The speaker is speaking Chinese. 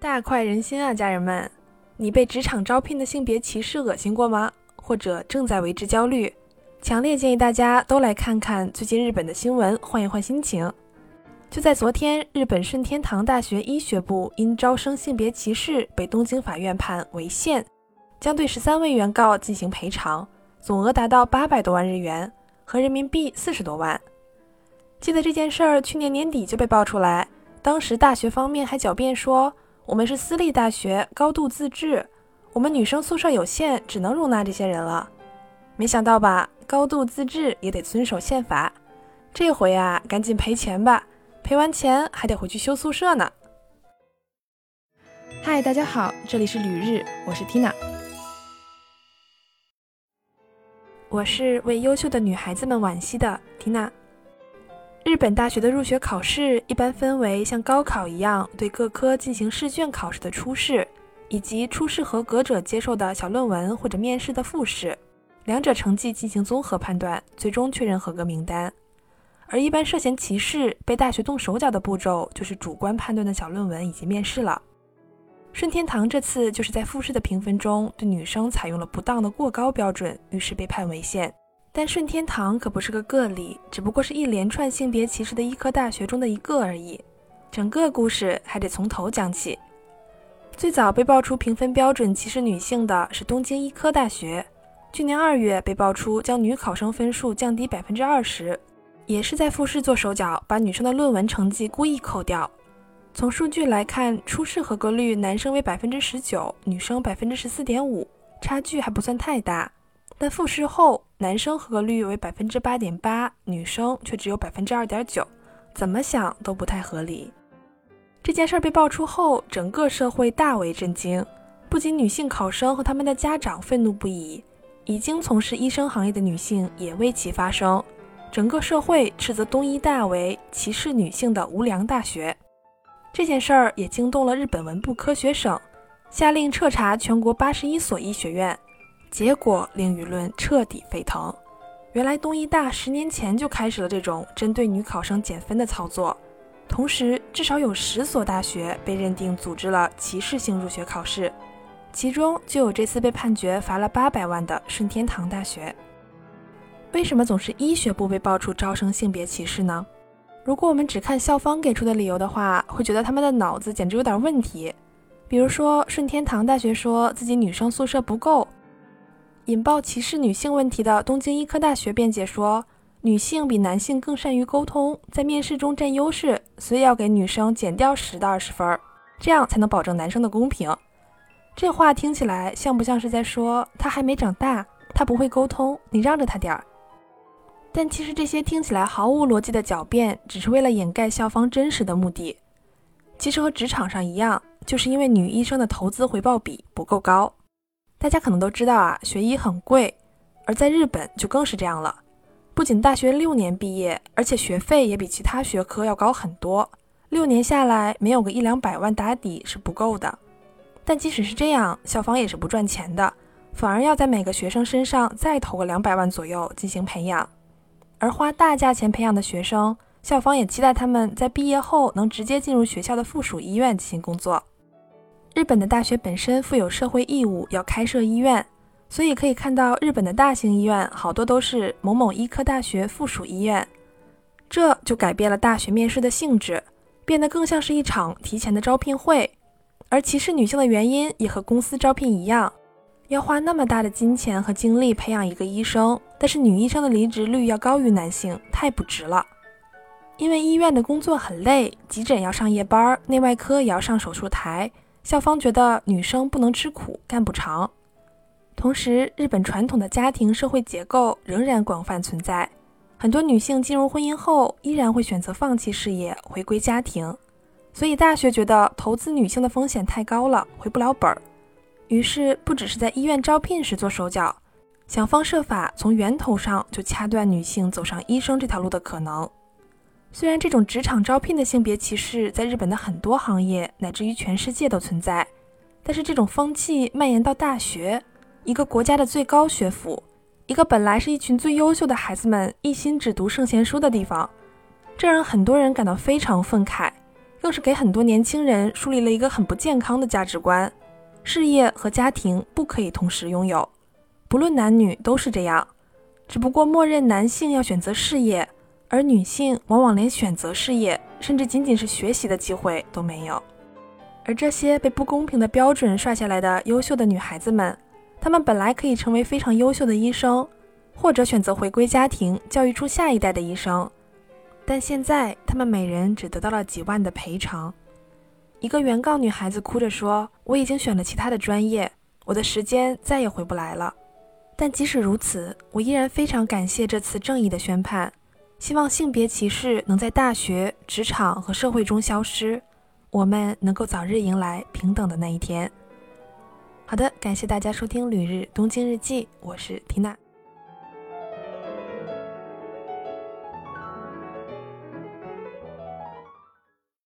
大快人心啊，家人们！你被职场招聘的性别歧视恶心过吗？或者正在为之焦虑？强烈建议大家都来看看最近日本的新闻，换一换心情。就在昨天，日本顺天堂大学医学部因招生性别歧视被东京法院判违宪，将对十三位原告进行赔偿，总额达到八百多万日元，合人民币四十多万。记得这件事儿去年年底就被爆出来，当时大学方面还狡辩说。我们是私立大学，高度自治。我们女生宿舍有限，只能容纳这些人了。没想到吧？高度自治也得遵守宪法。这回啊，赶紧赔钱吧！赔完钱还得回去修宿舍呢。嗨，大家好，这里是旅日，我是 Tina。我是为优秀的女孩子们惋惜的 Tina。日本大学的入学考试一般分为像高考一样对各科进行试卷考试的初试，以及初试合格者接受的小论文或者面试的复试，两者成绩进行综合判断，最终确认合格名单。而一般涉嫌歧视被大学动手脚的步骤，就是主观判断的小论文以及面试了。顺天堂这次就是在复试的评分中对女生采用了不当的过高标准，于是被判违宪。但顺天堂可不是个个例，只不过是一连串性别歧视的医科大学中的一个而已。整个故事还得从头讲起。最早被爆出评分标准歧视女性的是东京医科大学，去年二月被爆出将女考生分数降低百分之二十，也是在复试做手脚，把女生的论文成绩故意扣掉。从数据来看，初试合格率男生为百分之十九，女生百分之十四点五，差距还不算太大。但复试后，男生合格率为百分之八点八，女生却只有百分之二点九，怎么想都不太合理。这件事被爆出后，整个社会大为震惊，不仅女性考生和他们的家长愤怒不已，已经从事医生行业的女性也为其发声。整个社会斥责东医大为歧视女性的无良大学。这件事儿也惊动了日本文部科学省，下令彻查全国八十一所医学院。结果令舆论彻底沸腾。原来东医大十年前就开始了这种针对女考生减分的操作，同时至少有十所大学被认定组织了歧视性入学考试，其中就有这次被判决罚了八百万的顺天堂大学。为什么总是医学部被爆出招生性别歧视呢？如果我们只看校方给出的理由的话，会觉得他们的脑子简直有点问题。比如说顺天堂大学说自己女生宿舍不够。引爆歧视女性问题的东京医科大学辩解说，女性比男性更善于沟通，在面试中占优势，所以要给女生减掉十到二十分，这样才能保证男生的公平。这话听起来像不像是在说他还没长大，他不会沟通，你让着他点儿？但其实这些听起来毫无逻辑的狡辩，只是为了掩盖校方真实的目的。其实和职场上一样，就是因为女医生的投资回报比不够高。大家可能都知道啊，学医很贵，而在日本就更是这样了。不仅大学六年毕业，而且学费也比其他学科要高很多。六年下来，没有个一两百万打底是不够的。但即使是这样，校方也是不赚钱的，反而要在每个学生身上再投个两百万左右进行培养。而花大价钱培养的学生，校方也期待他们在毕业后能直接进入学校的附属医院进行工作。日本的大学本身负有社会义务，要开设医院，所以可以看到日本的大型医院好多都是某某医科大学附属医院，这就改变了大学面试的性质，变得更像是一场提前的招聘会。而歧视女性的原因也和公司招聘一样，要花那么大的金钱和精力培养一个医生，但是女医生的离职率要高于男性，太不值了。因为医院的工作很累，急诊要上夜班，内外科也要上手术台。校方觉得女生不能吃苦，干不长。同时，日本传统的家庭社会结构仍然广泛存在，很多女性进入婚姻后依然会选择放弃事业，回归家庭。所以，大学觉得投资女性的风险太高了，回不了本儿。于是，不只是在医院招聘时做手脚，想方设法从源头上就掐断女性走上医生这条路的可能。虽然这种职场招聘的性别歧视在日本的很多行业乃至于全世界都存在，但是这种风气蔓延到大学，一个国家的最高学府，一个本来是一群最优秀的孩子们一心只读圣贤书的地方，这让很多人感到非常愤慨。更是给很多年轻人树立了一个很不健康的价值观：事业和家庭不可以同时拥有，不论男女都是这样。只不过默认男性要选择事业，而女性往往连选择事业，甚至仅仅是学习的机会都没有。而这些被不公平的标准刷下来的优秀的女孩子们，她们本来可以成为非常优秀的医生，或者选择回归家庭，教育出下一代的医生。但现在，她们每人只得到了几万的赔偿。一个原告女孩子哭着说：“我已经选了其他的专业，我的时间再也回不来了。但即使如此，我依然非常感谢这次正义的宣判，希望性别歧视能在大学、职场和社会中消失。”我们能够早日迎来平等的那一天。好的，感谢大家收听《旅日东京日记》，我是缇娜。